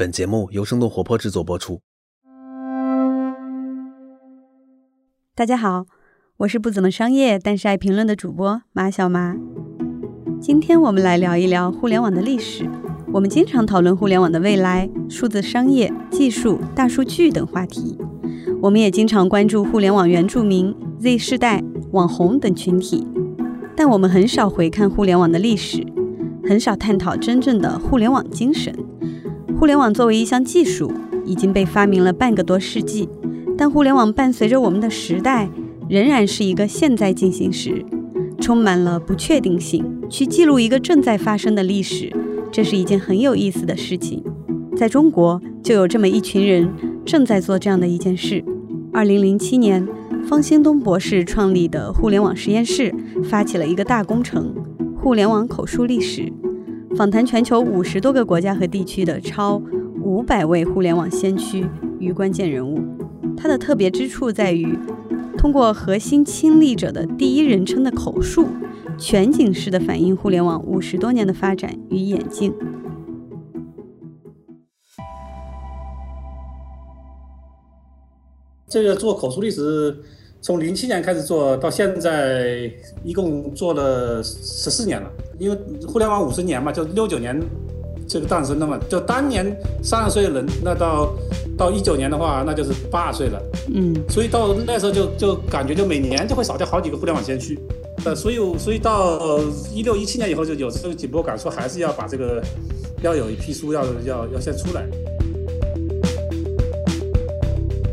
本节目由生动活泼制作播出。大家好，我是不怎么商业但是爱评论的主播马小麻。今天我们来聊一聊互联网的历史。我们经常讨论互联网的未来、数字商业、技术、大数据等话题。我们也经常关注互联网原住民、Z 世代、网红等群体，但我们很少回看互联网的历史，很少探讨真正的互联网精神。互联网作为一项技术，已经被发明了半个多世纪，但互联网伴随着我们的时代，仍然是一个现在进行时，充满了不确定性。去记录一个正在发生的历史，这是一件很有意思的事情。在中国，就有这么一群人正在做这样的一件事。二零零七年，方兴东博士创立的互联网实验室发起了一个大工程——互联网口述历史。访谈全球五十多个国家和地区的超五百位互联网先驱与关键人物，它的特别之处在于，通过核心亲历者的第一人称的口述，全景式的反映互联网五十多年的发展与演进。这个做口述历史。从零七年开始做到现在，一共做了十四年了。因为互联网五十年嘛，就六九年这个诞生的嘛，就当年三十岁的人，那到到一九年的话，那就是八十岁了。嗯，所以到那时候就就感觉就每年就会少掉好几个互联网先驱。呃，所以所以到一六一七年以后就有这个紧迫感，说还是要把这个要有一批书要要要先出来。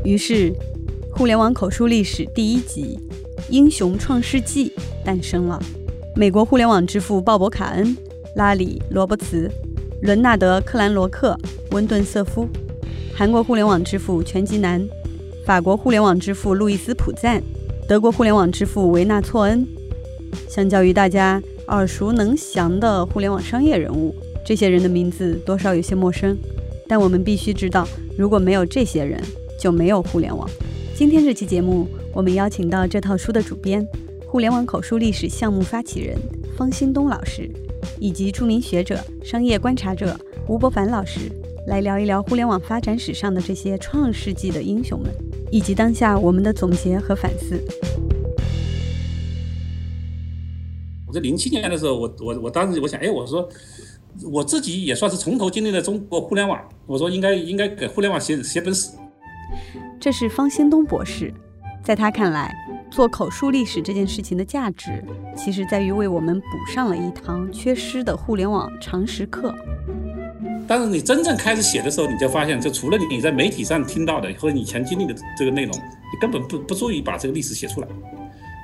于是。互联网口述历史第一集《英雄创世纪》诞生了。美国互联网之父鲍勃·卡恩、拉里·罗伯茨、伦纳德·克兰罗克、温顿·瑟夫；韩国互联网之父全吉南；法国互联网之父路易斯·普赞；德国互联网之父维纳错恩。相较于大家耳熟能详的互联网商业人物，这些人的名字多少有些陌生。但我们必须知道，如果没有这些人，就没有互联网。今天这期节目，我们邀请到这套书的主编、互联网口述历史项目发起人方兴东老师，以及著名学者、商业观察者吴伯凡老师，来聊一聊互联网发展史上的这些创世纪的英雄们，以及当下我们的总结和反思。我在零七年的时候，我我我当时我想，哎，我说我自己也算是从头经历了中国互联网，我说应该应该给互联网写写本史。这是方兴东博士，在他看来，做口述历史这件事情的价值，其实在于为我们补上了一堂缺失的互联网常识课。但是你真正开始写的时候，你就发现，就除了你在媒体上听到的和以前经历的这个内容，你根本不不足以把这个历史写出来。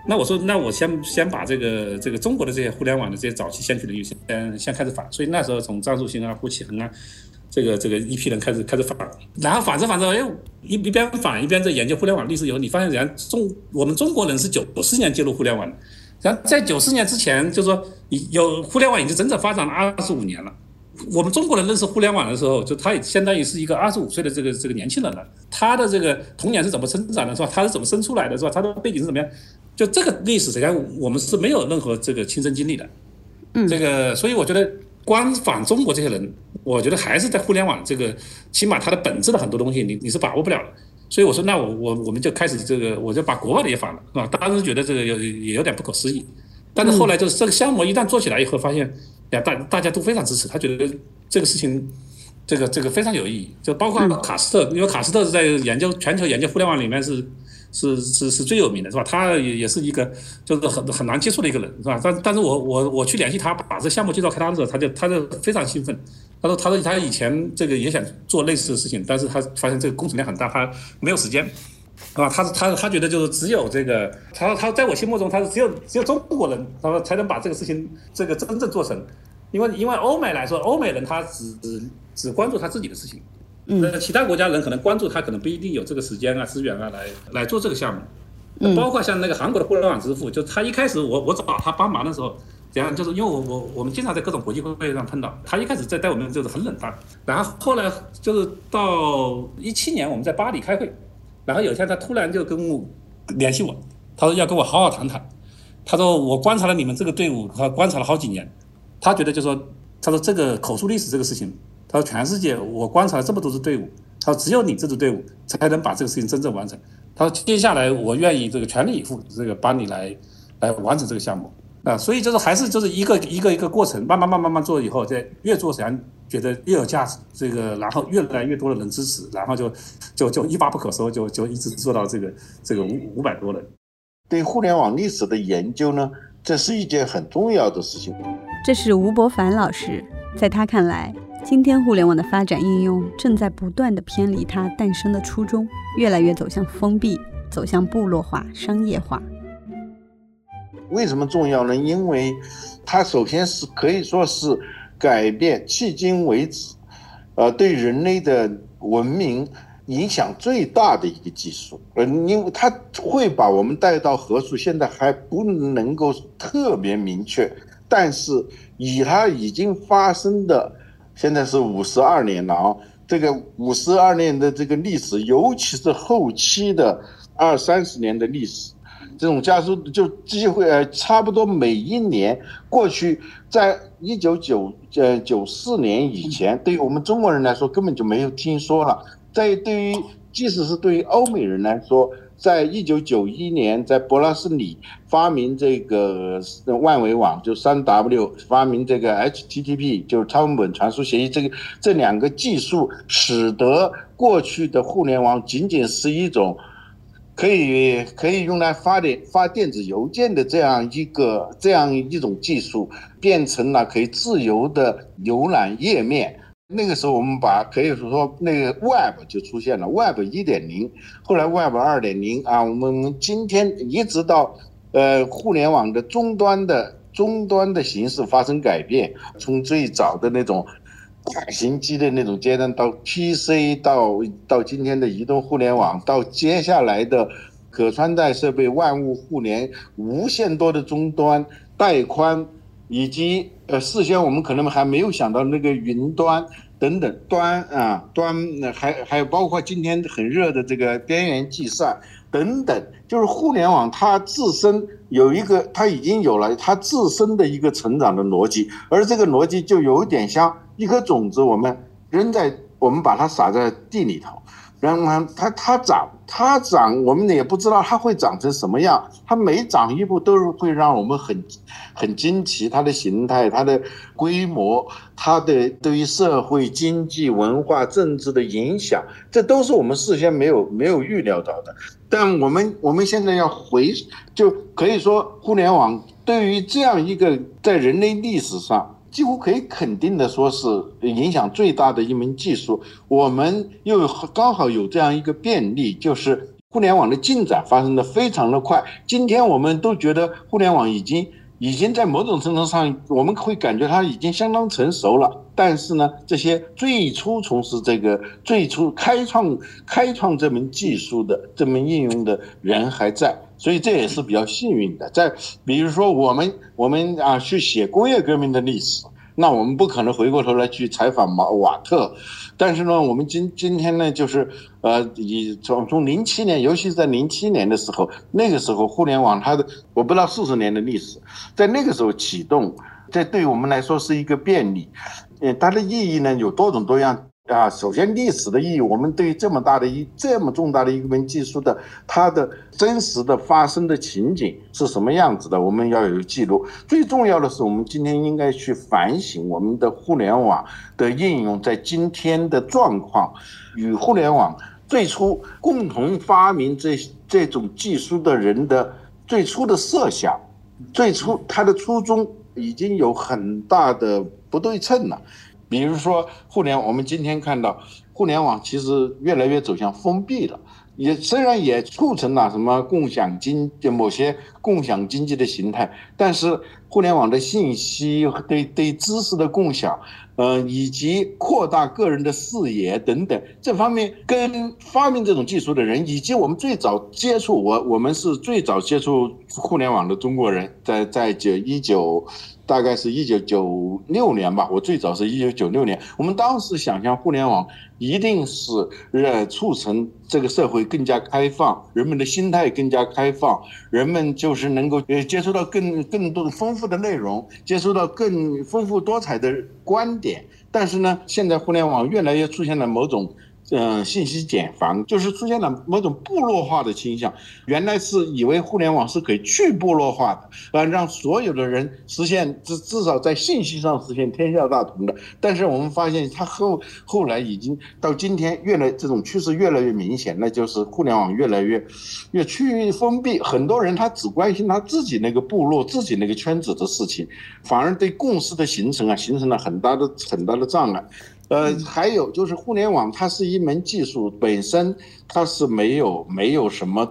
那我说，那我先先把这个这个中国的这些互联网的这些早期先驱人物先先开始反。所以那时候从张树新啊、胡启恒啊。这个这个一批人开始开始反，然后反着反着，哎，一一边反一边在研究互联网历史以后，你发现人家中我们中国人是九四年进入互联网的，然后在九四年之前，就是说有互联网已经整整发展了二十五年了。我们中国人认识互联网的时候，就他也相当于是一个二十五岁的这个这个年轻人了。他的这个童年是怎么生长的，是吧？他是怎么生出来的，是吧？他的背景是怎么样？就这个历史，实际上我们是没有任何这个亲身经历的。嗯，这个，所以我觉得。光反中国这些人，我觉得还是在互联网这个，起码它的本质的很多东西，你你是把握不了的。所以我说，那我我我们就开始这个，我就把国外的也反了，是吧？当时觉得这个有也有点不可思议，但是后来就是这个项目一旦做起来以后，发现呀，大大家都非常支持，他觉得这个事情，这个这个非常有意义。就包括卡斯特，因为卡斯特是在研究全球研究互联网里面是。是是是最有名的，是吧？他也也是一个，就是很很难接触的一个人，是吧？但但是我我我去联系他，把这项目介绍给他的时候，他就他就非常兴奋。他说他说他以前这个也想做类似的事情，但是他发现这个工程量很大，他没有时间，啊，他他他觉得就是只有这个，他说他在我心目中他是只有只有中国人，他说才能把这个事情这个真正做成，因为因为欧美来说，欧美人他只只只关注他自己的事情。那其他国家人可能关注他，可能不一定有这个时间啊、资源啊来来做这个项目。嗯，包括像那个韩国的互联网支付，就他一开始我我找他帮忙的时候，这样就是因为我我我们经常在各种国际会议上碰到他，一开始在带我们就是很冷淡，然后后来就是到一七年我们在巴黎开会，然后有一天他突然就跟我联系我，他说要跟我好好谈谈，他说我观察了你们这个队伍，他观察了好几年，他觉得就说他说这个口述历史这个事情。他说全世界我观察了这么多支队伍，他说只有你这支队伍才能把这个事情真正完成。他说接下来我愿意这个全力以赴，这个帮你来来完成这个项目啊。所以就是还是就是一个一个一个过程，慢慢慢慢慢做以后，再越做实际上觉得越有价值，这个然后越来越多的人支持，然后就就就一发不可收，就就一直做到这个这个五五百多人。对互联网历史的研究呢，这是一件很重要的事情。这是吴伯凡老师，在他看来，今天互联网的发展应用正在不断的偏离它诞生的初衷，越来越走向封闭，走向部落化、商业化。为什么重要呢？因为它首先是可以说是改变迄今为止，呃，对人类的文明。影响最大的一个技术，呃，因为它会把我们带到何处，现在还不能够特别明确。但是以它已经发生的，现在是五十二年了啊，这个五十二年的这个历史，尤其是后期的二三十年的历史，这种加速就机会呃，差不多每一年过去，在一九九呃九四年以前，对于我们中国人来说，根本就没有听说了。在对于，即使是对于欧美人来说，在一九九一年，在伯拉斯里发明这个万维网，就三 W 发明这个 HTTP，就是超文本传输协议，这个这两个技术，使得过去的互联网仅仅是一种可以可以用来发电发电子邮件的这样一个这样一种技术，变成了可以自由的浏览页面。那个时候，我们把可以说说那个 Web 就出现了，Web 一点零，后来 Web 二点零啊，我们今天一直到呃互联网的终端的终端的形式发生改变，从最早的那种大型机的那种阶段，到 PC，到到今天的移动互联网，到接下来的可穿戴设备、万物互联、无限多的终端、带宽。以及呃，事先我们可能还没有想到那个云端等等端啊端，还还有包括今天很热的这个边缘计算等等，就是互联网它自身有一个，它已经有了它自身的一个成长的逻辑，而这个逻辑就有点像一颗种子，我们扔在我们把它撒在地里头。然后它它长它长，我们也不知道它会长成什么样。它每长一步都是会让我们很很惊奇，它的形态、它的规模、它的对于社会、经济、文化、政治的影响，这都是我们事先没有没有预料到的。但我们我们现在要回，就可以说，互联网对于这样一个在人类历史上。几乎可以肯定的说，是影响最大的一门技术。我们又刚好有这样一个便利，就是互联网的进展发生的非常的快。今天我们都觉得互联网已经已经在某种程度上，我们会感觉它已经相当成熟了。但是呢，这些最初从事这个、最初开创开创这门技术的这门应用的人还在。所以这也是比较幸运的，在比如说我们我们啊去写工业革命的历史，那我们不可能回过头来去采访马瓦特，但是呢，我们今今天呢就是呃以从从零七年，尤其是在零七年的时候，那个时候互联网它的我不知道四十年的历史，在那个时候启动，这对我们来说是一个便利，呃，它的意义呢有多种多样。啊，首先历史的意义，我们对于这么大的一这么重大的一门技术的它的真实的发生的情景是什么样子的，我们要有记录。最重要的是，我们今天应该去反省我们的互联网的应用在今天的状况，与互联网最初共同发明这这种技术的人的最初的设想，最初他的初衷已经有很大的不对称了。比如说，互联，我们今天看到，互联网其实越来越走向封闭了。也虽然也促成了什么共享经就某些共享经济的形态，但是互联网的信息对对知识的共享，呃，以及扩大个人的视野等等这方面，跟发明这种技术的人，以及我们最早接触我我们是最早接触互联网的中国人，在在九一九。大概是一九九六年吧，我最早是一九九六年。我们当时想象互联网一定是呃促成这个社会更加开放，人们的心态更加开放，人们就是能够呃接触到更更多丰富的内容，接触到更丰富多彩的观点。但是呢，现在互联网越来越出现了某种。嗯，信息茧房就是出现了某种部落化的倾向。原来是以为互联网是可以去部落化的，啊，让所有的人实现至至少在信息上实现天下大同的。但是我们发现，它后后来已经到今天，越来这种趋势越来越明显，那就是互联网越来越越趋于封闭。很多人他只关心他自己那个部落、自己那个圈子的事情，反而对共识的形成啊，形成了很大的很大的障碍。呃，还有就是互联网，它是一门技术，本身它是没有没有什么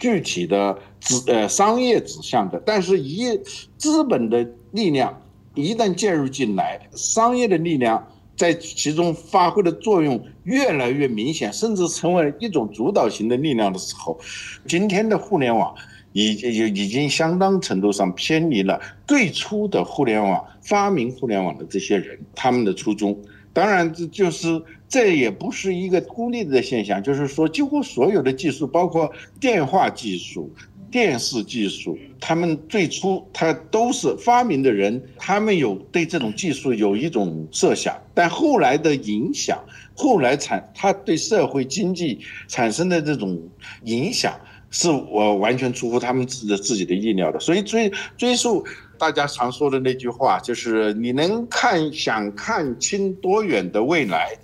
具体的指呃商业指向的。但是，一资本的力量一旦介入进来，商业的力量在其中发挥的作用越来越明显，甚至成为一种主导型的力量的时候，今天的互联网已经已经相当程度上偏离了最初的互联网发明互联网的这些人他们的初衷。当然，这就是这也不是一个孤立的现象，就是说，几乎所有的技术，包括电话技术、电视技术，他们最初他都是发明的人，他们有对这种技术有一种设想，但后来的影响，后来产他对社会经济产生的这种影响，是我完全出乎他们自己的自己的意料的，所以追追溯。大家常说的那句话就是：你能看想看清多远的未来，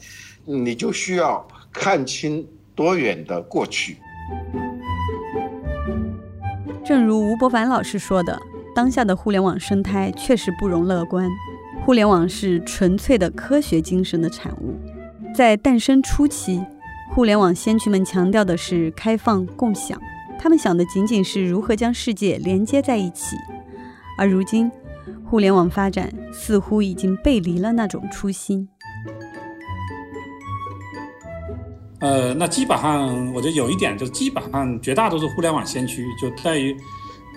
你就需要看清多远的过去。正如吴伯凡老师说的，当下的互联网生态确实不容乐观。互联网是纯粹的科学精神的产物，在诞生初期，互联网先驱们强调的是开放共享，他们想的仅仅是如何将世界连接在一起。而如今，互联网发展似乎已经背离了那种初心。呃，那基本上，我觉得有一点，就是基本上绝大多数互联网先驱就在于，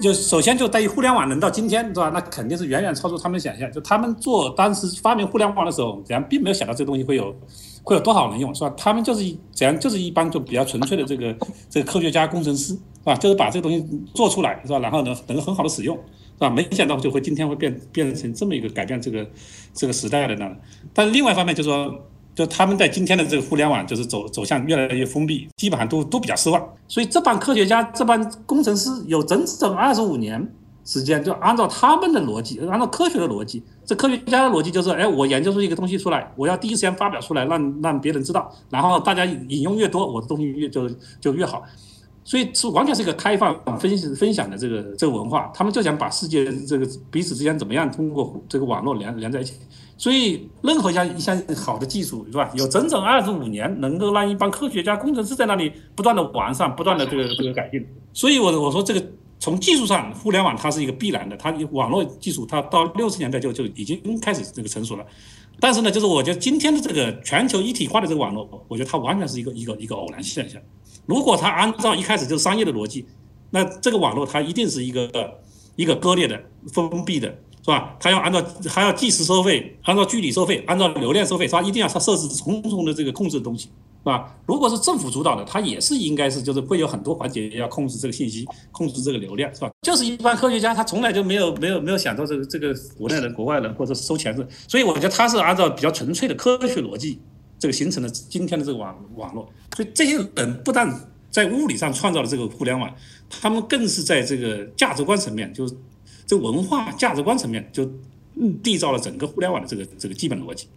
就首先就在于互联网能到今天，是吧？那肯定是远远超出他们的想象。就他们做当时发明互联网的时候，怎样并没有想到这个东西会有会有多少人用，是吧？他们就是一怎样，就是一帮就比较纯粹的这个这个科学家、工程师，是吧？就是把这个东西做出来，是吧？然后呢，能够很好的使用。是吧，没想到就会今天会变变成这么一个改变这个这个时代的呢。但是另外一方面就是说，就他们在今天的这个互联网就是走走向越来越封闭，基本上都都比较失望。所以这帮科学家、这帮工程师有整整二十五年时间，就按照他们的逻辑，按照科学的逻辑，这科学家的逻辑就是：哎，我研究出一个东西出来，我要第一时间发表出来，让让别人知道，然后大家引用越多，我的东西越就就越好。所以是完全是一个开放分析分享的这个这个文化，他们就想把世界这个彼此之间怎么样通过这个网络连连在一起。所以任何一项一项好的技术是吧，有整整二十五年能够让一帮科学家工程师在那里不断的完善，不断的这个这个改进。所以我我说这个从技术上，互联网它是一个必然的，它网络技术它到六十年代就就已经开始这个成熟了。但是呢，就是我觉得今天的这个全球一体化的这个网络，我觉得它完全是一个一个一个偶然现象。如果它按照一开始就是商业的逻辑，那这个网络它一定是一个一个割裂的、封闭的，是吧？它要按照还要计时收费，按照距离收费，按照流量收费，是吧？一定要它设置重重的这个控制的东西，吧？如果是政府主导的，它也是应该是就是会有很多环节要控制这个信息，控制这个流量，是吧？就是一般科学家他从来就没有没有没有想到这个这个国内人、国外人或者是收钱的，所以我觉得他是按照比较纯粹的科学逻辑。这个形成了今天的这个网网络，所以这些人不但在物理上创造了这个互联网，他们更是在这个价值观层面，就是这文化价值观层面，就缔造了整个互联网的这个这个基本逻辑。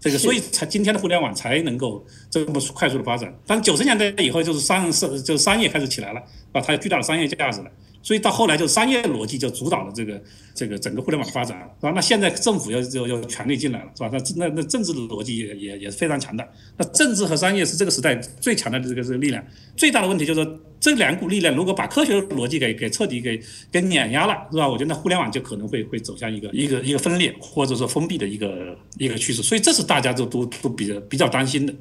这个所以才今天的互联网才能够这么快速的发展。但是九十年代以后，就是商是就是商业开始起来了，啊，它有巨大的商业价值了。所以到后来就商业逻辑就主导了这个这个整个互联网发展，是吧？那现在政府要要要权力进来了，是吧？那那那政治的逻辑也也也是非常强大。那政治和商业是这个时代最强大的这个这个力量。最大的问题就是，这两股力量如果把科学逻辑给给彻底给给碾压了，是吧？我觉得那互联网就可能会会走向一个一个一个分裂或者说封闭的一个一个趋势。所以这是大家都都都比较比较担心的。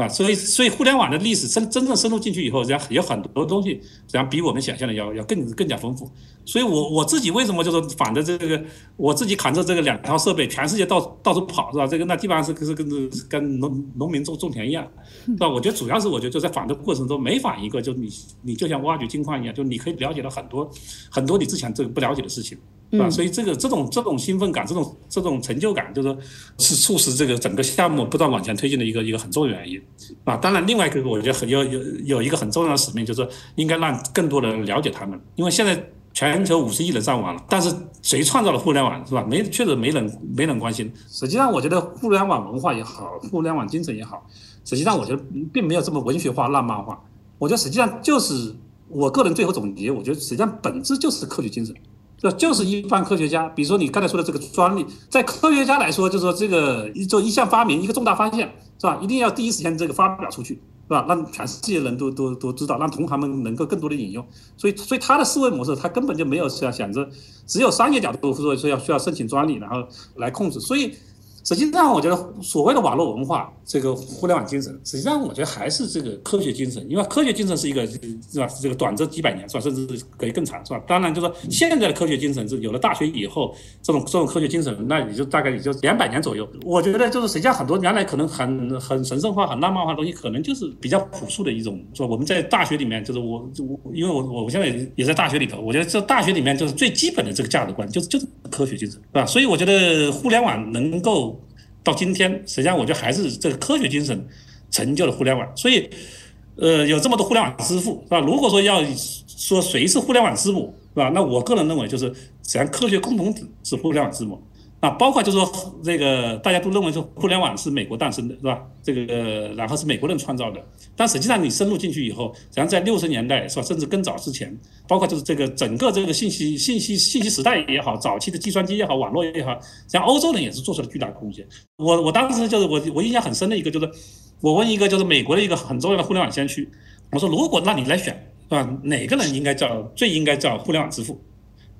啊，所以所以互联网的历史真真正深入进去以后，实际上有很多东西，实际上比我们想象的要要更更加丰富。所以，我我自己为什么就是反着这个，我自己扛着这个两套设备，全世界到到处跑，是吧？这个那基本上是是跟跟农农民种种田一样，是吧？我觉得主要是我觉得就在反的过程中，没反一个，就你你就像挖掘金矿一样，就你可以了解到很多很多你之前这个不了解的事情。是吧？所以这个这种这种兴奋感，这种这种成就感，就是说是促使这个整个项目不断往前推进的一个一个很重要的原因啊。当然，另外一个我觉得很有有有一个很重要的使命，就是应该让更多的人了解他们，因为现在全球五十亿人上网了，但是谁创造了互联网，是吧？没确实没人没人关心。实际上，我觉得互联网文化也好，互联网精神也好，实际上我觉得并没有这么文学化、浪漫化。我觉得实际上就是我个人最后总结，我觉得实际上本质就是科学精神。这就是一般科学家，比如说你刚才说的这个专利，在科学家来说，就是说这个一做一项发明，一个重大发现，是吧？一定要第一时间这个发表出去，是吧？让全世界人都都都知道，让同行们能够更多的引用。所以，所以他的思维模式，他根本就没有想想着只有商业角度，说说要需要申请专利，然后来控制。所以。实际上，我觉得所谓的网络文化，这个互联网精神，实际上我觉得还是这个科学精神。因为科学精神是一个，是吧？这个短则几百年，是吧？甚至可以更长，是吧？当然，就是说现在的科学精神是有了大学以后，这种这种科学精神，那也就大概也就两百年左右。我觉得就是实际上很多原来可能很很神圣化、很浪漫化的东西，可能就是比较朴素的一种，是吧？我们在大学里面，就是我我因为我我我现在也在大学里头，我觉得这大学里面就是最基本的这个价值观，就是就是科学精神，是吧？所以我觉得互联网能够。到今天，实际上我觉得还是这个科学精神成就了互联网。所以，呃，有这么多互联网之父，是吧？如果说要说谁是互联网之母，是吧？那我个人认为就是，实际上科学共同体是互联网之母。啊，包括就是说，这个大家都认为说互联网是美国诞生的，是吧？这个然后是美国人创造的，但实际上你深入进去以后，实际上在六十年代是吧，甚至更早之前，包括就是这个整个这个信息信息信息时代也好，早期的计算机也好，网络也好，实际上欧洲人也是做出了巨大的贡献。我我当时就是我我印象很深的一个就是，我问一个就是美国的一个很重要的互联网先驱，我说如果让你来选，是吧？哪个人应该叫最应该叫互联网之父，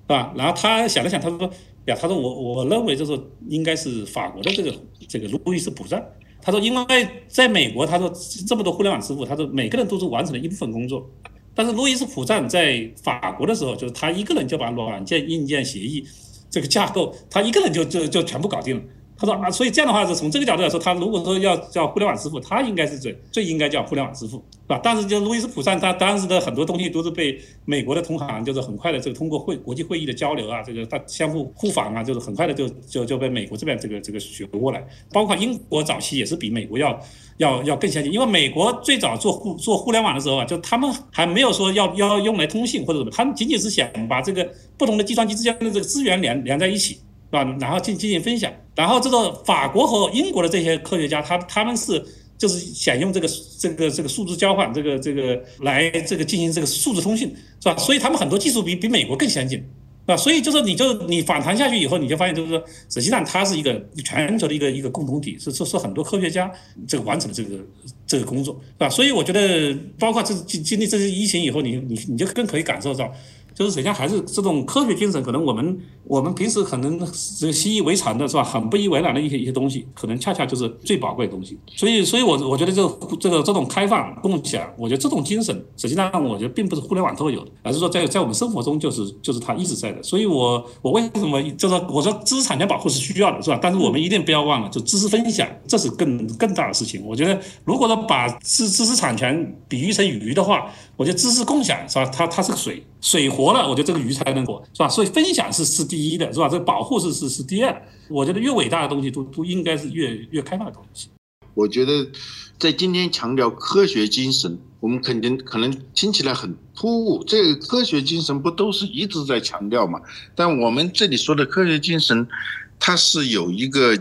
是吧？然后他想了想，他说。呀，他说我我认为就是应该是法国的这个这个路易斯普赞。他说，因为在美国，他说这么多互联网支付，他说每个人都是完成了一部分工作，但是路易斯普赞在法国的时候，就是他一个人就把软件、硬件、协议这个架构，他一个人就就就全部搞定了。他说啊，所以这样的话是从这个角度来说，他如果说要叫互联网之父，他应该是最最应该叫互联网之父，是吧？但是就路易斯普赞，他当时的很多东西都是被美国的同行，就是很快的这个通过会国际会议的交流啊，这个他相互互访啊，就是很快的就就就被美国这边这个这个学过来。包括英国早期也是比美国要要要更先进，因为美国最早做互做互联网的时候啊，就他们还没有说要要用来通信或者什么，他们仅仅是想把这个不同的计算机之间的这个资源连连在一起。是吧？然后进进行分享，然后这个法国和英国的这些科学家，他他们是就是想用这个这个这个数字交换，这个这个来这个进行这个数字通信，是吧？所以他们很多技术比比美国更先进，是吧？所以就是你就你访谈下去以后，你就发现就是说，实际上它是一个全球的一个一个共同体，是是是很多科学家这个完成的这个这个工作，是吧？所以我觉得，包括这经经历这次疫情以后，你你你就更可以感受到。就是实际上还是这种科学精神，可能我们我们平时可能这个习以为常的是吧，很不以为然的一些一些东西，可能恰恰就是最宝贵的东西。所以，所以我我觉得这这个这种开放共享，我觉得这种精神，实际上我觉得并不是互联网特有的，而是说在在我们生活中就是就是它一直在的。所以，我我为什么就是我说知识产权保护是需要的，是吧？但是我们一定不要忘了，就知识分享，这是更更大的事情。我觉得，如果说把知知识产权比喻成鱼的话，我觉得知识共享是吧？它它是个水，水活了，我觉得这个鱼才能活，是吧？所以分享是是第一的，是吧？这保护是是是第二。我觉得越伟大的东西都都应该是越越开放的东西。我觉得在今天强调科学精神，我们肯定可能听起来很突兀。这个科学精神不都是一直在强调吗？但我们这里说的科学精神，它是有一个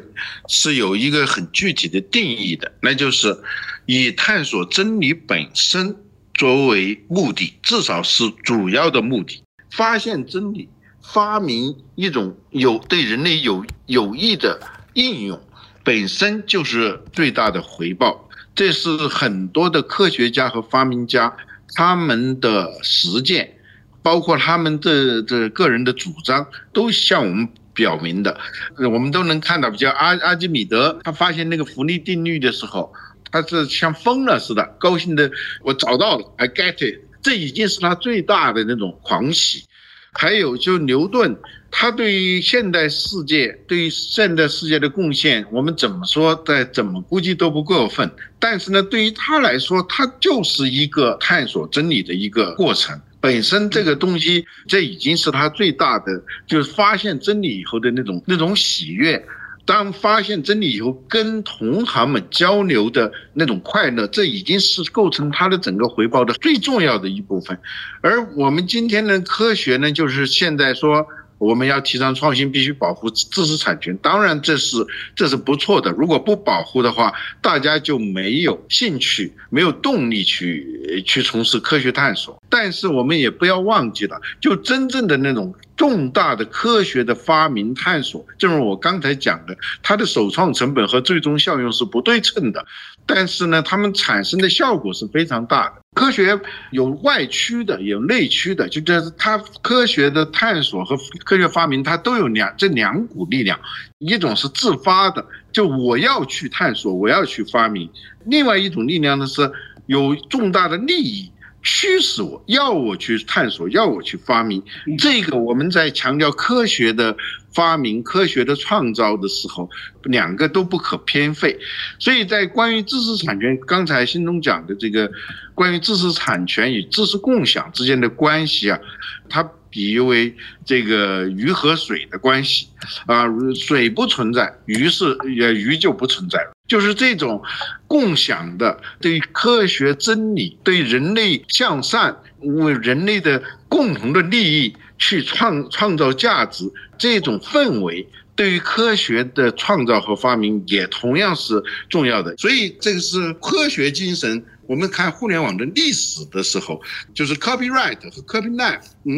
是有一个很具体的定义的，那就是以探索真理本身。作为目的，至少是主要的目的。发现真理，发明一种有对人类有有益的应用，本身就是最大的回报。这是很多的科学家和发明家他们的实践，包括他们的这个人的主张，都向我们表明的。我们都能看到，比如阿阿基米德，他发现那个浮力定律的时候。他是像疯了似的，高兴的，我找到了，I get it，这已经是他最大的那种狂喜。还有就牛顿，他对于现代世界，对于现代世界的贡献，我们怎么说，再怎么估计都不过分。但是呢，对于他来说，他就是一个探索真理的一个过程。本身这个东西，这已经是他最大的，就是发现真理以后的那种那种喜悦。当发现真理以后，跟同行们交流的那种快乐，这已经是构成他的整个回报的最重要的一部分。而我们今天的科学呢，就是现在说。我们要提倡创新，必须保护知识产权。当然，这是这是不错的。如果不保护的话，大家就没有兴趣、没有动力去去从事科学探索。但是，我们也不要忘记了，就真正的那种重大的科学的发明探索，正如我刚才讲的，它的首创成本和最终效用是不对称的。但是呢，它们产生的效果是非常大的。科学有外驱的，有内驱的，就这是它科学的探索和科学发明，它都有两这两股力量，一种是自发的，就我要去探索，我要去发明；另外一种力量呢是有重大的利益。驱使我要我去探索，要我去发明，这个我们在强调科学的发明、科学的创造的时候，两个都不可偏废。所以在关于知识产权，刚才新东讲的这个关于知识产权与知识共享之间的关系啊，它比喻为这个鱼和水的关系啊，水不存在，鱼是也鱼就不存在了。就是这种共享的，对科学真理、对人类向善、为人类的共同的利益去创创造价值这种氛围，对于科学的创造和发明也同样是重要的。所以，这个是科学精神。我们看互联网的历史的时候，就是 copyright 和 copy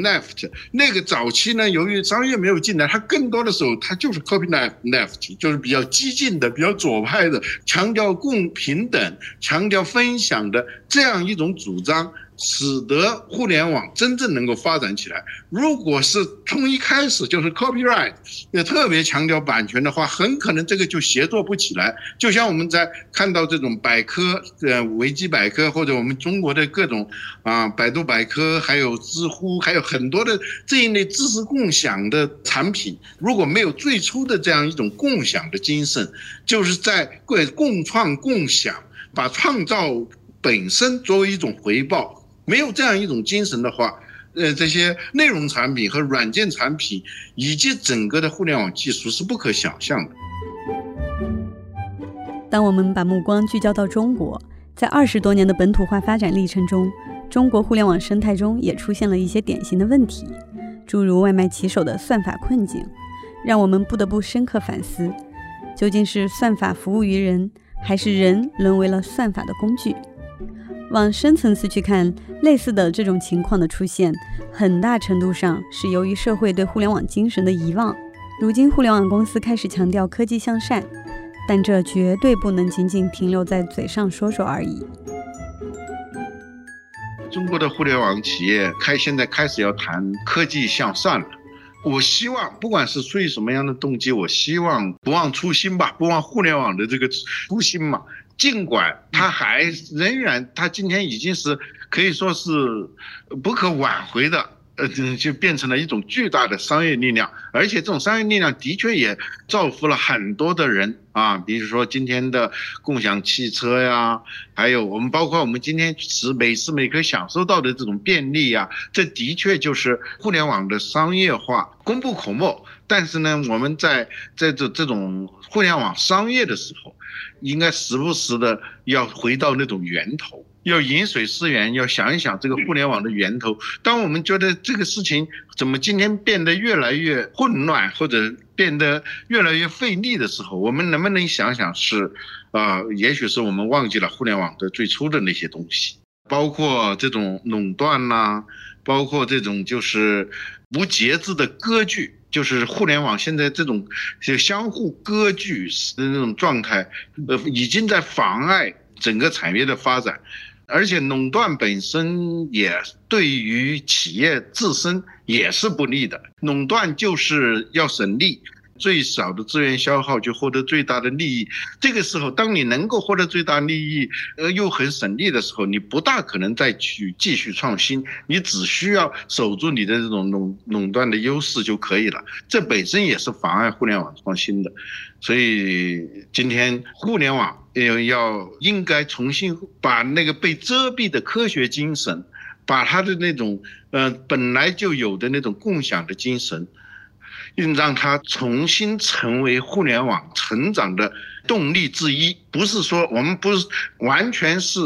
left 那个早期呢，由于商业没有进来，它更多的时候它就是 copy left left，就是比较激进的、比较左派的，强调共平等、强调分享的这样一种主张。使得互联网真正能够发展起来。如果是从一开始就是 copyright，也特别强调版权的话，很可能这个就协作不起来。就像我们在看到这种百科，呃，维基百科或者我们中国的各种啊，百度百科，还有知乎，还有很多的这一类知识共享的产品，如果没有最初的这样一种共享的精神，就是在共共创共享，把创造本身作为一种回报。没有这样一种精神的话，呃，这些内容产品和软件产品以及整个的互联网技术是不可想象的。当我们把目光聚焦到中国，在二十多年的本土化发展历程中，中国互联网生态中也出现了一些典型的问题，诸如外卖骑手的算法困境，让我们不得不深刻反思：究竟是算法服务于人，还是人沦为了算法的工具？往深层次去看，类似的这种情况的出现，很大程度上是由于社会对互联网精神的遗忘。如今，互联网公司开始强调科技向善，但这绝对不能仅仅停留在嘴上说说而已。中国的互联网企业开现在开始要谈科技向善了。我希望，不管是出于什么样的动机，我希望不忘初心吧，不忘互联网的这个初心嘛。尽管它还仍然，它今天已经是可以说是不可挽回的，呃，就变成了一种巨大的商业力量，而且这种商业力量的确也造福了很多的人啊，比如说今天的共享汽车呀，还有我们包括我们今天时每时每刻享受到的这种便利呀，这的确就是互联网的商业化功不可没。但是呢，我们在在这这种互联网商业的时候。应该时不时的要回到那种源头，要饮水思源，要想一想这个互联网的源头。当我们觉得这个事情怎么今天变得越来越混乱，或者变得越来越费力的时候，我们能不能想想是，啊，也许是我们忘记了互联网的最初的那些东西，包括这种垄断呐，包括这种就是无节制的割据。就是互联网现在这种就相互割据的那种状态，呃，已经在妨碍整个产业的发展，而且垄断本身也对于企业自身也是不利的。垄断就是要省力。最少的资源消耗就获得最大的利益。这个时候，当你能够获得最大利益，呃，又很省力的时候，你不大可能再去继续创新。你只需要守住你的这种垄垄断的优势就可以了。这本身也是妨碍互联网创新的。所以，今天互联网要要应该重新把那个被遮蔽的科学精神。把它的那种呃本来就有的那种共享的精神，并让它重新成为互联网成长的动力之一。不是说我们不是完全是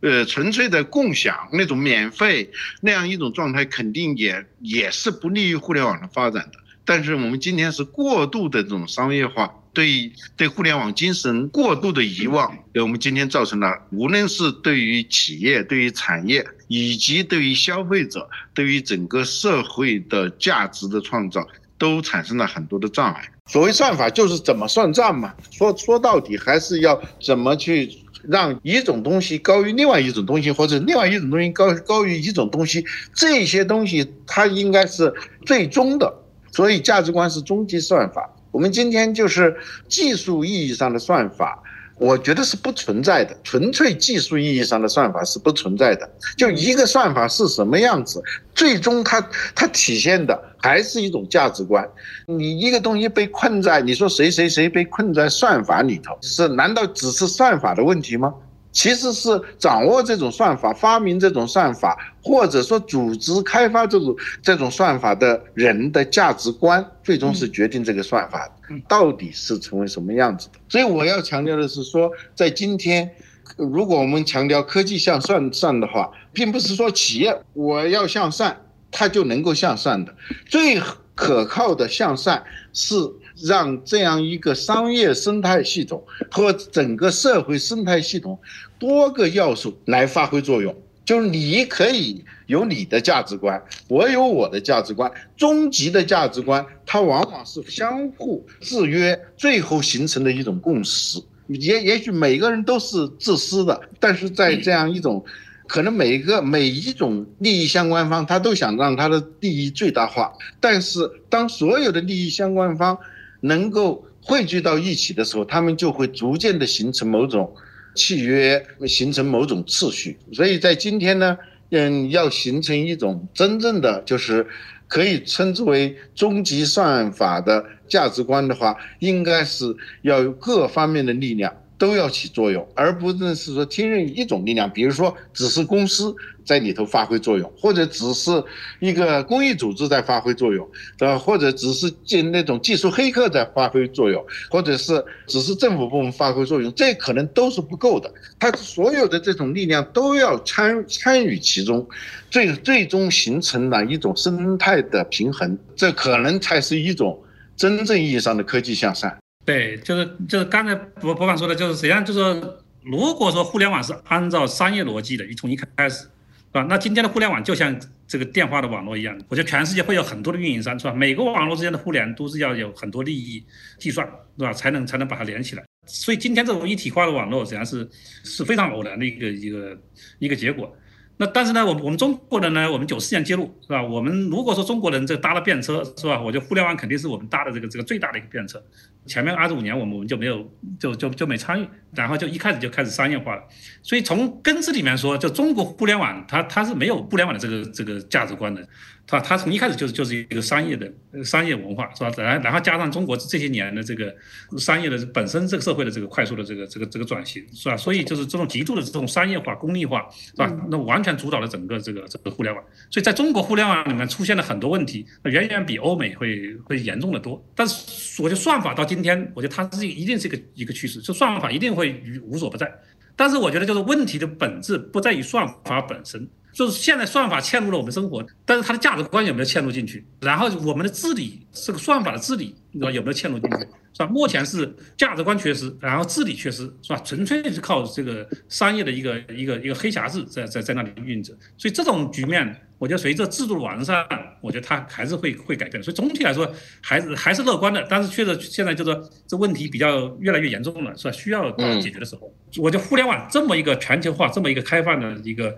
呃纯粹的共享那种免费那样一种状态，肯定也也是不利于互联网的发展的。但是我们今天是过度的这种商业化。对对互联网精神过度的遗忘，给我们今天造成了，无论是对于企业、对于产业，以及对于消费者、对于整个社会的价值的创造，都产生了很多的障碍。所谓算法，就是怎么算账嘛。说说到底，还是要怎么去让一种东西高于另外一种东西，或者另外一种东西高高于一种东西。这些东西它应该是最终的，所以价值观是终极算法。我们今天就是技术意义上的算法，我觉得是不存在的。纯粹技术意义上的算法是不存在的。就一个算法是什么样子，最终它它体现的还是一种价值观。你一个东西被困在，你说谁谁谁被困在算法里头，是难道只是算法的问题吗？其实是掌握这种算法、发明这种算法，或者说组织开发这种这种算法的人的价值观，最终是决定这个算法到底是成为什么样子的。所以我要强调的是说，在今天，如果我们强调科技向善善的话，并不是说企业我要向善，它就能够向善的。最可靠的向善是。让这样一个商业生态系统和整个社会生态系统多个要素来发挥作用，就是你可以有你的价值观，我有我的价值观，终极的价值观它往往是相互制约，最后形成的一种共识。也也许每个人都是自私的，但是在这样一种。可能每一个每一种利益相关方，他都想让他的利益最大化。但是，当所有的利益相关方能够汇聚到一起的时候，他们就会逐渐的形成某种契约，形成某种秩序。所以在今天呢，嗯，要形成一种真正的就是可以称之为终极算法的价值观的话，应该是要有各方面的力量。都要起作用，而不是是说听任一种力量，比如说只是公司在里头发挥作用，或者只是一个公益组织在发挥作用，对吧？或者只是进那种技术黑客在发挥作用，或者是只是政府部门发挥作用，这可能都是不够的。它所有的这种力量都要参参与其中，最最终形成了一种生态的平衡，这可能才是一种真正意义上的科技向善。对，就是就是刚才博博凡说的，就是实际上就是说，如果说互联网是按照商业逻辑的，你从一开始，是吧？那今天的互联网就像这个电话的网络一样，我觉得全世界会有很多的运营商，是吧？每个网络之间的互联都是要有很多利益计算，是吧？才能才能把它连起来。所以今天这种一体化的网络实际上是是非常偶然的一个一个一个结果。那但是呢，我我们中国人呢，我们九四年接入是吧？我们如果说中国人这搭了便车是吧？我觉得互联网肯定是我们搭的这个这个最大的一个便车。前面二十五年我们我们就没有就就就没参与，然后就一开始就开始商业化了。所以从根子里面说，就中国互联网它它是没有互联网的这个这个价值观的。它它从一开始就是就是一个商业的商业文化是吧？然然后加上中国这些年的这个商业的本身这个社会的这个快速的这个这个这个转型是吧？所以就是这种极度的这种商业化、功利化是吧？那完全主导了整个这个这个互联网。所以在中国互联网里面出现了很多问题，远远比欧美会会严重的多。但是我觉得算法到今天，我觉得它是一定是一个一个趋势，就算法一定会无所不在。但是我觉得就是问题的本质不在于算法本身。就是现在算法嵌入了我们生活，但是它的价值观有没有嵌入进去？然后我们的治理，这个算法的治理，你知道有没有嵌入进去？是吧？目前是价值观缺失，然后治理缺失，是吧？纯粹是靠这个商业的一个一个一个黑匣子在在在那里运着。所以这种局面，我觉得随着制度的完善，我觉得它还是会会改变。所以总体来说，还是还是乐观的。但是确实现在就是这问题比较越来越严重了，是吧？需要到解决的时候，我觉得互联网这么一个全球化，这么一个开放的一个。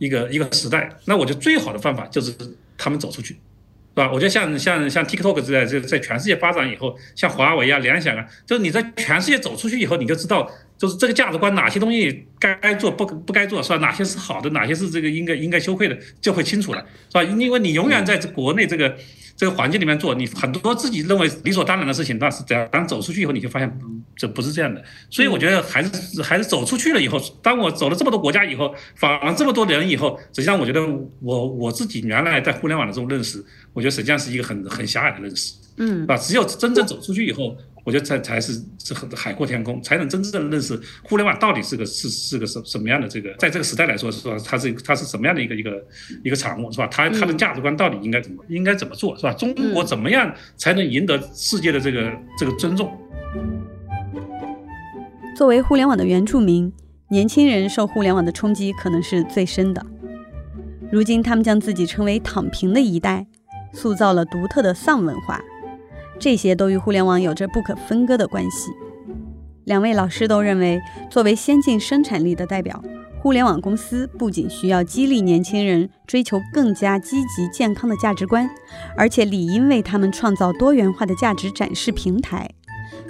一个一个时代，那我觉得最好的方法就是他们走出去，是吧？我觉得像像像 TikTok 之类，就在全世界发展以后，像华为啊、联想啊，就是你在全世界走出去以后，你就知道就是这个价值观哪些东西该做不不该做是吧？哪些是好的，哪些是这个应该应该羞愧的，就会清楚了是吧？因为你永远在这国内这个这个环境里面做，你很多自己认为理所当然的事情，但是等当走出去以后，你就发现这不是这样的。所以我觉得还是还是走出去了以后，当我走了这么多国家以后，访了这么多人以后，实际上我觉得我我自己原来在互联网的这种认识，我觉得实际上是一个很很狭隘的认识，嗯啊，只有真正走出去以后。我觉得才才是是很海阔天空，才能真正认识互联网到底是个是是个什什么样的这个，在这个时代来说是吧？它是它是什么样的一个一个一个产物是吧？它它的价值观到底应该怎么应该怎么做是吧？中国怎么样才能赢得世界的这个这个尊重？作为互联网的原住民，年轻人受互联网的冲击可能是最深的。如今，他们将自己称为“躺平”的一代，塑造了独特的丧文化。这些都与互联网有着不可分割的关系。两位老师都认为，作为先进生产力的代表，互联网公司不仅需要激励年轻人追求更加积极健康的价值观，而且理应为他们创造多元化的价值展示平台。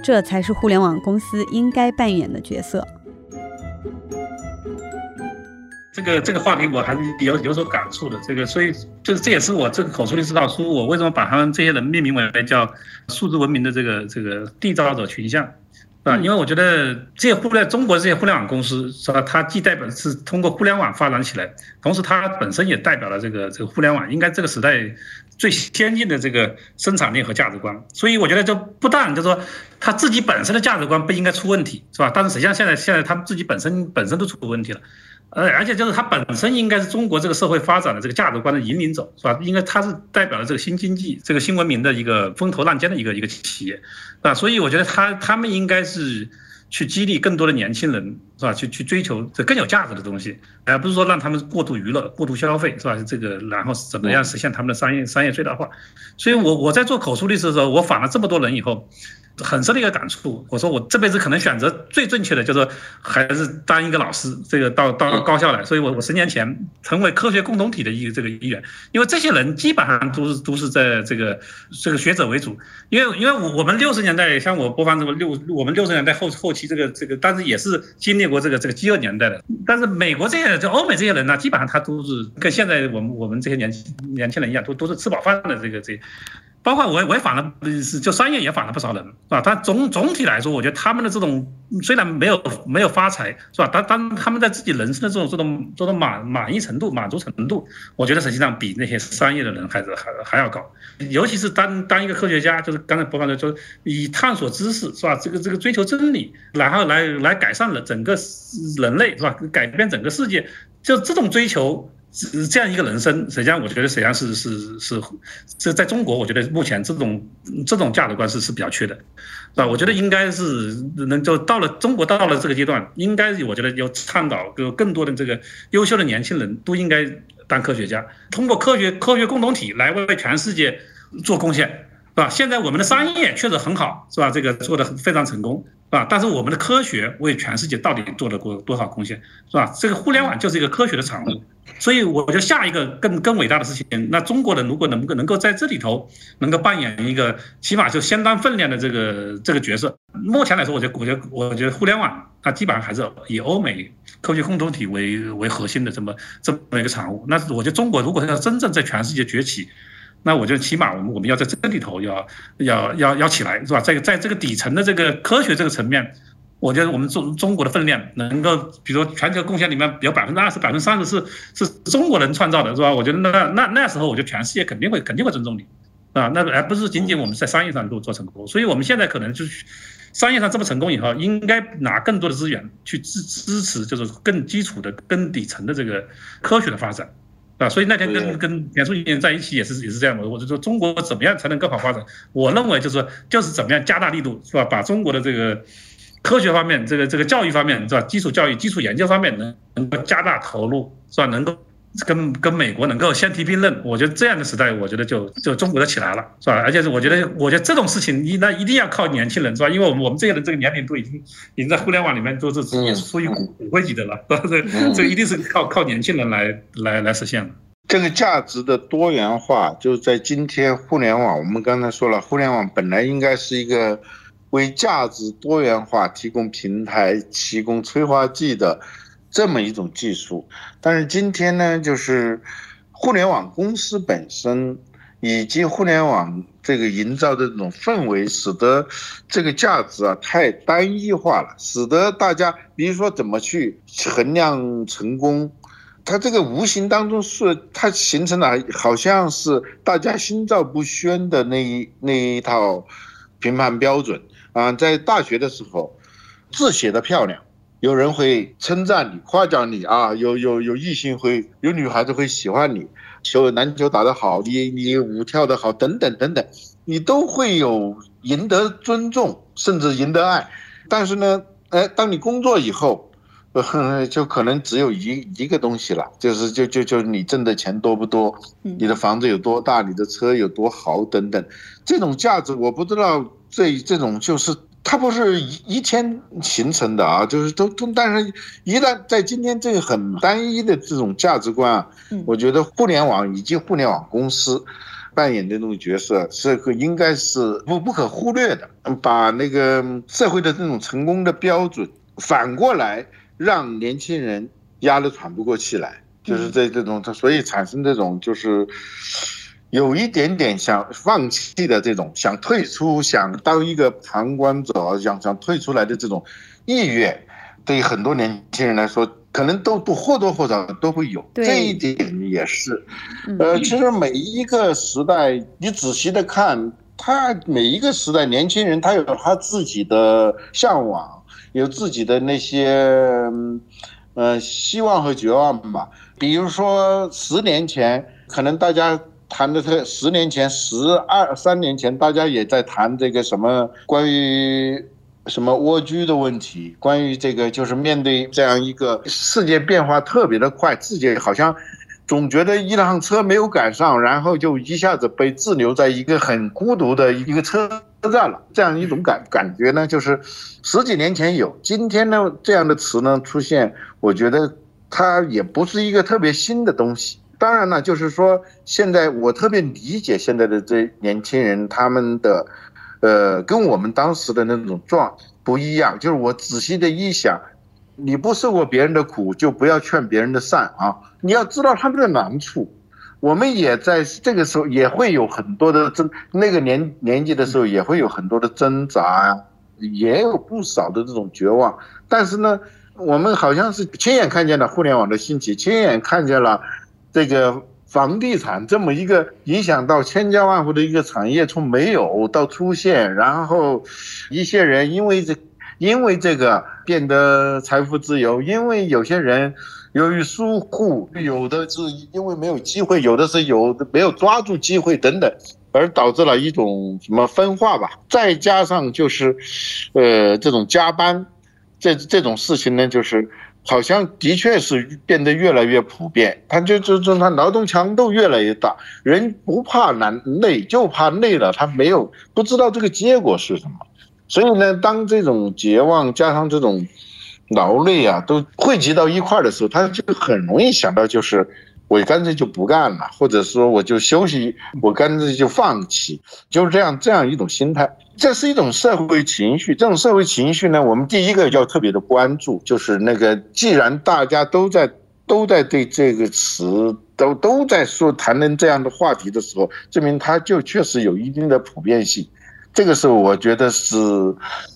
这才是互联网公司应该扮演的角色。这个这个话题我还是有有所感触的。这个，所以就是这也是我这个口述历史导书，我为什么把他们这些人命名为叫数字文明的这个这个缔造者群像，啊？因为我觉得这些互联中国这些互联网公司是吧？它既代表是通过互联网发展起来，同时它本身也代表了这个这个互联网应该这个时代最先进的这个生产力和价值观。所以我觉得就不但就是说他自己本身的价值观不应该出问题，是吧？但是实际上现在现在他们自己本身本身都出问题了。呃，而且就是它本身应该是中国这个社会发展的这个价值观的引领者，是吧？应该它是代表了这个新经济、这个新文明的一个风头浪尖的一个一个企业，啊，所以我觉得他他们应该是去激励更多的年轻人，是吧？去去追求这更有价值的东西，而不是说让他们过度娱乐、过度消费，是吧？这个然后怎么样实现他们的商业商业最大化？所以我我在做口述历史的时候，我访了这么多人以后。很深的一个感触，我说我这辈子可能选择最正确的就是还是当一个老师，这个到到高校来，所以我我十年前成为科学共同体的一个这个一员，因为这些人基本上都是都是在这个这个学者为主，因为因为我我们六十年代像我播放这个六我们六十年代后后期这个这个，但是也是经历过这个这个饥饿年代的，但是美国这些就欧美这些人呢，基本上他都是跟现在我们我们这些年轻年轻人一样，都都是吃饱饭的这个这。包括我我也访了，是就商业也访了不少人，是吧？但总总体来说，我觉得他们的这种虽然没有没有发财，是吧？但当他们在自己人生的这种这种这种满满意程度、满足程度，我觉得实际上比那些商业的人还是还还要高。尤其是当当一个科学家，就是刚才播放的，就是以探索知识，是吧？这个这个追求真理，然后来来改善了整个人类，是吧？改变整个世界，就这种追求。是这样一个人生，实际上我觉得实际上是是是这在中国，我觉得目前这种这种价值观是是比较缺的，是吧？我觉得应该是能就到了中国到了这个阶段，应该我觉得要倡导有更多的这个优秀的年轻人都应该当科学家，通过科学科学共同体来为全世界做贡献，是吧？现在我们的商业确实很好，是吧？这个做的非常成功，是吧？但是我们的科学为全世界到底做了过多少贡献，是吧？这个互联网就是一个科学的产物。所以我觉得下一个更更伟大的事情，那中国人如果能够能够在这里头能够扮演一个起码就相当分量的这个这个角色，目前来说，我觉得我觉得我觉得互联网它基本上还是以欧美科学共同体为为核心的这么这么一个产物。那我觉得中国如果要真正在全世界崛起，那我觉得起码我们我们要在这里头要要要要起来，是吧？在在这个底层的这个科学这个层面。我觉得我们中中国的分量能够，比如说全球贡献里面有百分之二十、百分之三十是是中国人创造的，是吧？我觉得那那那时候，我觉得全世界肯定会肯定会尊重你，啊，那而不是仅仅我们在商业上都做成功。所以我们现在可能就是商业上这么成功以后，应该拿更多的资源去支支持，就是更基础的、更底层的这个科学的发展，啊。所以那天跟跟田书记在一起也是也是这样的，我就说中国怎么样才能更好发展？我认为就是说就是怎么样加大力度，是吧？把中国的这个。科学方面，这个这个教育方面是吧？基础教育、基础研究方面能能够加大投入是吧？能够跟跟美国能够相提并论，我觉得这样的时代，我觉得就就中国就起来了是吧？而且是我觉得，我觉得这种事情，一那一定要靠年轻人是吧？因为我们我们这些人这个年龄都已经已经在互联网里面都是也是属于骨骨灰级的了，是吧？这这一定是靠靠年轻人来来来实现的。这个价值的多元化，就是在今天互联网，我们刚才说了，互联网本来应该是一个。为价值多元化提供平台、提供催化剂的这么一种技术。但是今天呢，就是互联网公司本身以及互联网这个营造的这种氛围，使得这个价值啊太单一化了，使得大家比如说怎么去衡量成功。它这个无形当中是它形成了，好像是大家心照不宣的那一那一套评判标准啊。在大学的时候，字写的漂亮，有人会称赞你、夸奖你啊，有有有异性会有女孩子会喜欢你，球篮球打得好，你你舞跳得好，等等等等，你都会有赢得尊重，甚至赢得爱。但是呢，哎，当你工作以后，就可能只有一一个东西了，就是就就就你挣的钱多不多，你的房子有多大，你的车有多豪等等，这种价值我不知道，这这种就是它不是一一天形成的啊，就是都都，但是一旦在今天这个很单一的这种价值观啊，我觉得互联网以及互联网公司扮演的这种角色是个应该是不不可忽略的，把那个社会的这种成功的标准反过来。让年轻人压得喘不过气来，就是在这种，他所以产生这种就是有一点点想放弃的这种，想退出，想当一个旁观者，想想退出来的这种意愿，对于很多年轻人来说，可能都都或多或少都会有。这一点也是，呃，其实每一个时代，你仔细的看，他每一个时代年轻人，他有他自己的向往。有自己的那些，呃，希望和绝望吧。比如说，十年前可能大家谈的特，十年前、十二三年前，大家也在谈这个什么关于什么蜗居的问题，关于这个就是面对这样一个世界变化特别的快，自己好像总觉得一辆车没有赶上，然后就一下子被滞留在一个很孤独的一个车。车站了，这样一种感感觉呢，就是十几年前有，今天呢这样的词呢出现，我觉得它也不是一个特别新的东西。当然了，就是说现在我特别理解现在的这年轻人他们的，呃，跟我们当时的那种状不一样。就是我仔细的一想，你不受过别人的苦，就不要劝别人的善啊！你要知道他们的难处。我们也在这个时候也会有很多的挣，那个年年纪的时候也会有很多的挣扎啊，也有不少的这种绝望。但是呢，我们好像是亲眼看见了互联网的兴起，亲眼看见了这个房地产这么一个影响到千家万户的一个产业从没有到出现，然后一些人因为这因为这个变得财富自由，因为有些人。由于疏忽，有的是因为没有机会，有的是有的没有抓住机会等等，而导致了一种什么分化吧。再加上就是，呃，这种加班，这这种事情呢，就是好像的确是变得越来越普遍。他就就就他劳动强度越来越大，人不怕难累，就怕累了，他没有不知道这个结果是什么。所以呢，当这种绝望加上这种。劳累啊，都汇集到一块儿的时候，他就很容易想到，就是我干脆就不干了，或者说我就休息，我干脆就放弃，就是这样这样一种心态。这是一种社会情绪，这种社会情绪呢，我们第一个要特别的关注，就是那个既然大家都在都在对这个词都都在说谈论这样的话题的时候，证明它就确实有一定的普遍性。这个时候，我觉得是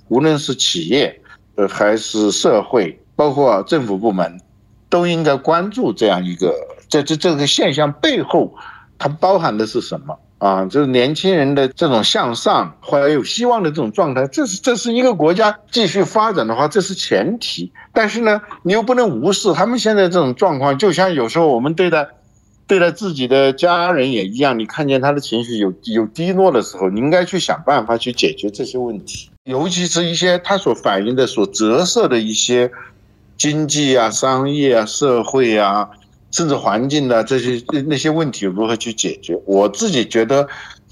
无论是企业。呃，还是社会，包括政府部门，都应该关注这样一个，这这这个现象背后，它包含的是什么啊？就是年轻人的这种向上或者有希望的这种状态，这是这是一个国家继续发展的话，这是前提。但是呢，你又不能无视他们现在这种状况，就像有时候我们对待。对待自己的家人也一样，你看见他的情绪有有低落的时候，你应该去想办法去解决这些问题，尤其是一些他所反映的、所折射的一些经济啊、商业啊、社会啊，甚至环境的这些那些问题如何去解决？我自己觉得。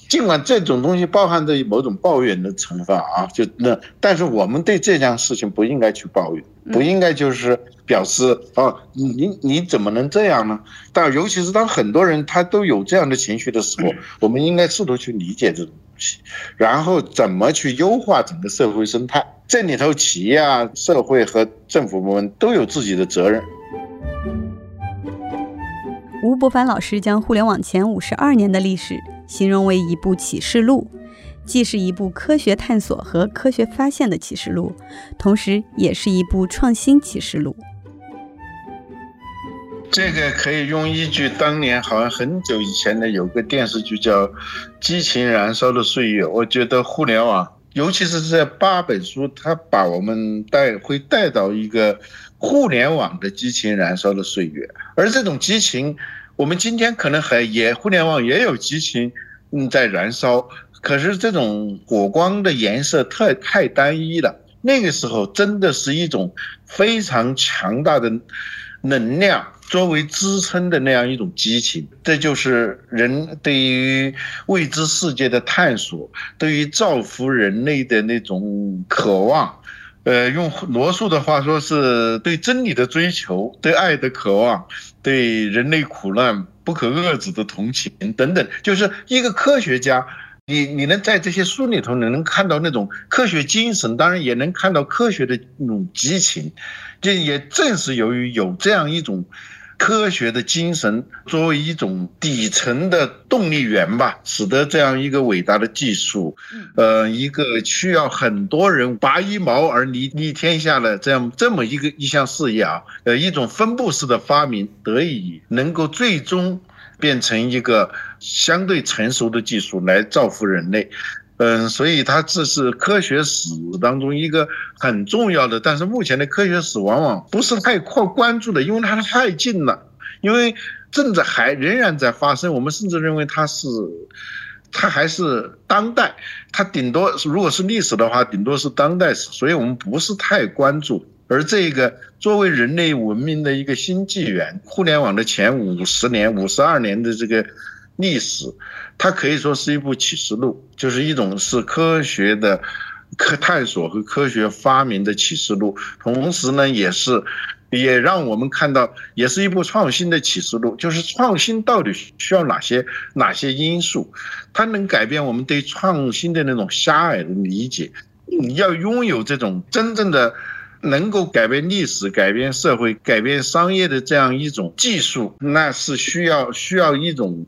尽管这种东西包含着某种抱怨的成分啊，就那，但是我们对这件事情不应该去抱怨，不应该就是表示啊，你你你怎么能这样呢？但尤其是当很多人他都有这样的情绪的时候，我们应该试图去理解这种东西，然后怎么去优化整个社会生态。这里头，企业啊、社会和政府部门都有自己的责任。吴伯凡老师将互联网前五十二年的历史形容为一部启示录，既是一部科学探索和科学发现的启示录，同时也是一部创新启示录。这个可以用一句当年好像很久以前的有个电视剧叫《激情燃烧的岁月》，我觉得互联网，尤其是这八本书，它把我们带会带到一个互联网的激情燃烧的岁月。而这种激情，我们今天可能还也互联网也有激情，嗯，在燃烧，可是这种火光的颜色太太单一了。那个时候真的是一种非常强大的能量。作为支撑的那样一种激情，这就是人对于未知世界的探索，对于造福人类的那种渴望。呃，用罗素的话说，是对真理的追求，对爱的渴望，对人类苦难不可遏制的同情等等。就是一个科学家，你你能在这些书里头，你能看到那种科学精神，当然也能看到科学的那种激情。这也正是由于有这样一种。科学的精神作为一种底层的动力源吧，使得这样一个伟大的技术，呃，一个需要很多人拔一毛而立立天下的这样这么一个一项事业啊，呃，一种分布式的发明得以能够最终变成一个相对成熟的技术来造福人类。嗯，所以它这是科学史当中一个很重要的，但是目前的科学史往往不是太关关注的，因为它太近了，因为正在还仍然在发生，我们甚至认为它是，它还是当代，它顶多如果是历史的话，顶多是当代史，所以我们不是太关注。而这个作为人类文明的一个新纪元，互联网的前五十年、五十二年的这个。历史，它可以说是一部启示录，就是一种是科学的科探索和科学发明的启示录，同时呢，也是也让我们看到，也是一部创新的启示录。就是创新到底需要哪些哪些因素，它能改变我们对创新的那种狭隘的理解。你要拥有这种真正的。能够改变历史、改变社会、改变商业的这样一种技术，那是需要需要一种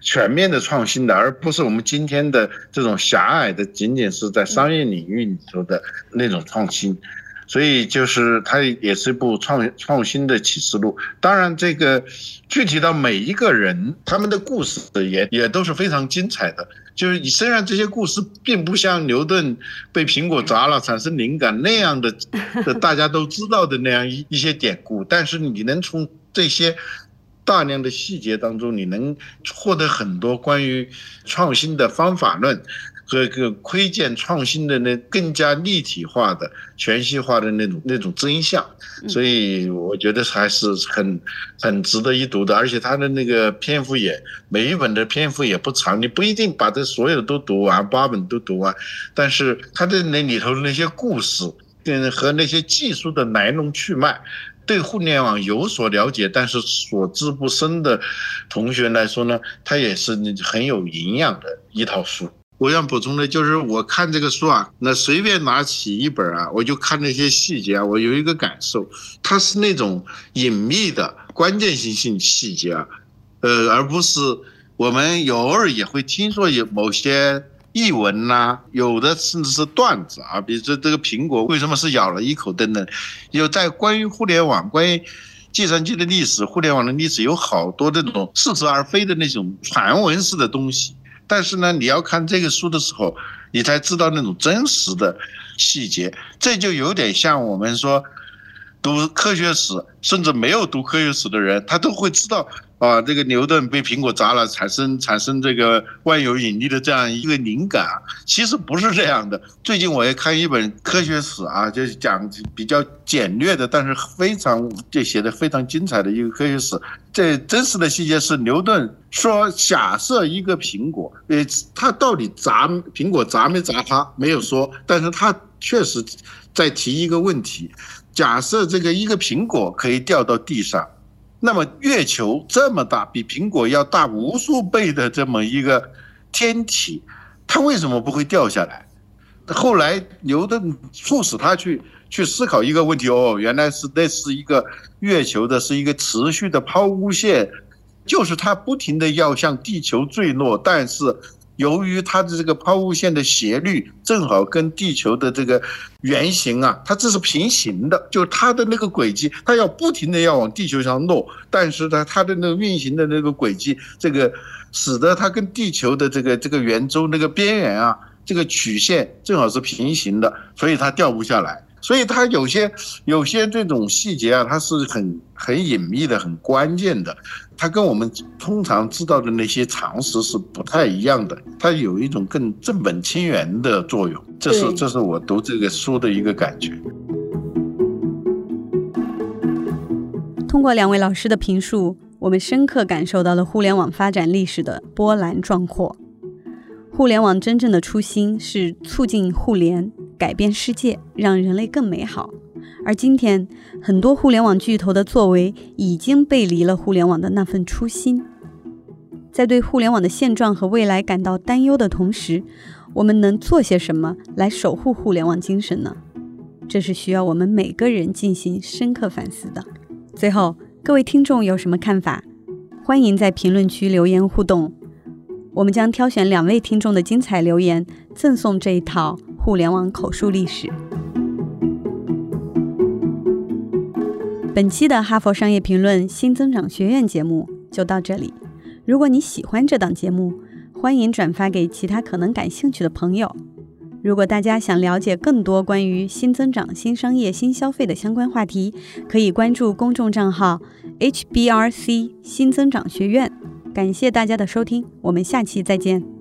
全面的创新的，而不是我们今天的这种狭隘的，仅仅是在商业领域里头的那种创新。所以，就是它也是一部创创新的启示录。当然，这个具体到每一个人，他们的故事也也都是非常精彩的。就是你虽然这些故事并不像牛顿被苹果砸了产生灵感那样的，大家都知道的那样一一些典故，但是你能从这些大量的细节当中，你能获得很多关于创新的方法论。和个窥见创新的那更加立体化的、全息化的那种那种真相，所以我觉得还是很很值得一读的。而且他的那个篇幅也每一本的篇幅也不长，你不一定把这所有的都读完，八本都读完，但是他的那里头的那些故事，跟和那些技术的来龙去脉，对互联网有所了解，但是所知不深的同学来说呢，它也是很有营养的一套书。我想补充的就是，我看这个书啊，那随便拿起一本啊，我就看那些细节啊，我有一个感受，它是那种隐秘的关键性性细节啊，呃，而不是我们偶尔也会听说有某些译文呐，有的甚至是段子啊，比如说这个苹果为什么是咬了一口等等，有在关于互联网、关于计算机的历史、互联网的历史，有好多这种似是而非的那种传闻式的东西。但是呢，你要看这个书的时候，你才知道那种真实的细节。这就有点像我们说读科学史，甚至没有读科学史的人，他都会知道。啊，这个牛顿被苹果砸了，产生产生这个万有引力的这样一个灵感，其实不是这样的。最近我也看一本科学史啊，就是讲比较简略的，但是非常就写的非常精彩的一个科学史。这真实的细节是牛顿说，假设一个苹果，呃，他到底砸苹果砸没砸他没有说，但是他确实在提一个问题：假设这个一个苹果可以掉到地上。那么月球这么大，比苹果要大无数倍的这么一个天体，它为什么不会掉下来？后来牛顿促使他去去思考一个问题哦，原来是那是一个月球的是一个持续的抛物线，就是它不停的要向地球坠落，但是。由于它的这个抛物线的斜率正好跟地球的这个圆形啊，它这是平行的，就它的那个轨迹，它要不停的要往地球上落，但是呢，它的那个运行的那个轨迹，这个使得它跟地球的这个这个圆周那个边缘啊，这个曲线正好是平行的，所以它掉不下来。所以它有些有些这种细节啊，它是很很隐秘的、很关键的，它跟我们通常知道的那些常识是不太一样的，它有一种更正本清源的作用。这是这是我读这个书的一个感觉。通过两位老师的评述，我们深刻感受到了互联网发展历史的波澜壮阔。互联网真正的初心是促进互联。改变世界，让人类更美好。而今天，很多互联网巨头的作为已经背离了互联网的那份初心。在对互联网的现状和未来感到担忧的同时，我们能做些什么来守护互联网精神呢？这是需要我们每个人进行深刻反思的。最后，各位听众有什么看法？欢迎在评论区留言互动。我们将挑选两位听众的精彩留言，赠送这一套。互联网口述历史。本期的《哈佛商业评论》新增长学院节目就到这里。如果你喜欢这档节目，欢迎转发给其他可能感兴趣的朋友。如果大家想了解更多关于新增长、新商业、新消费的相关话题，可以关注公众账号 HBRC 新增长学院。感谢大家的收听，我们下期再见。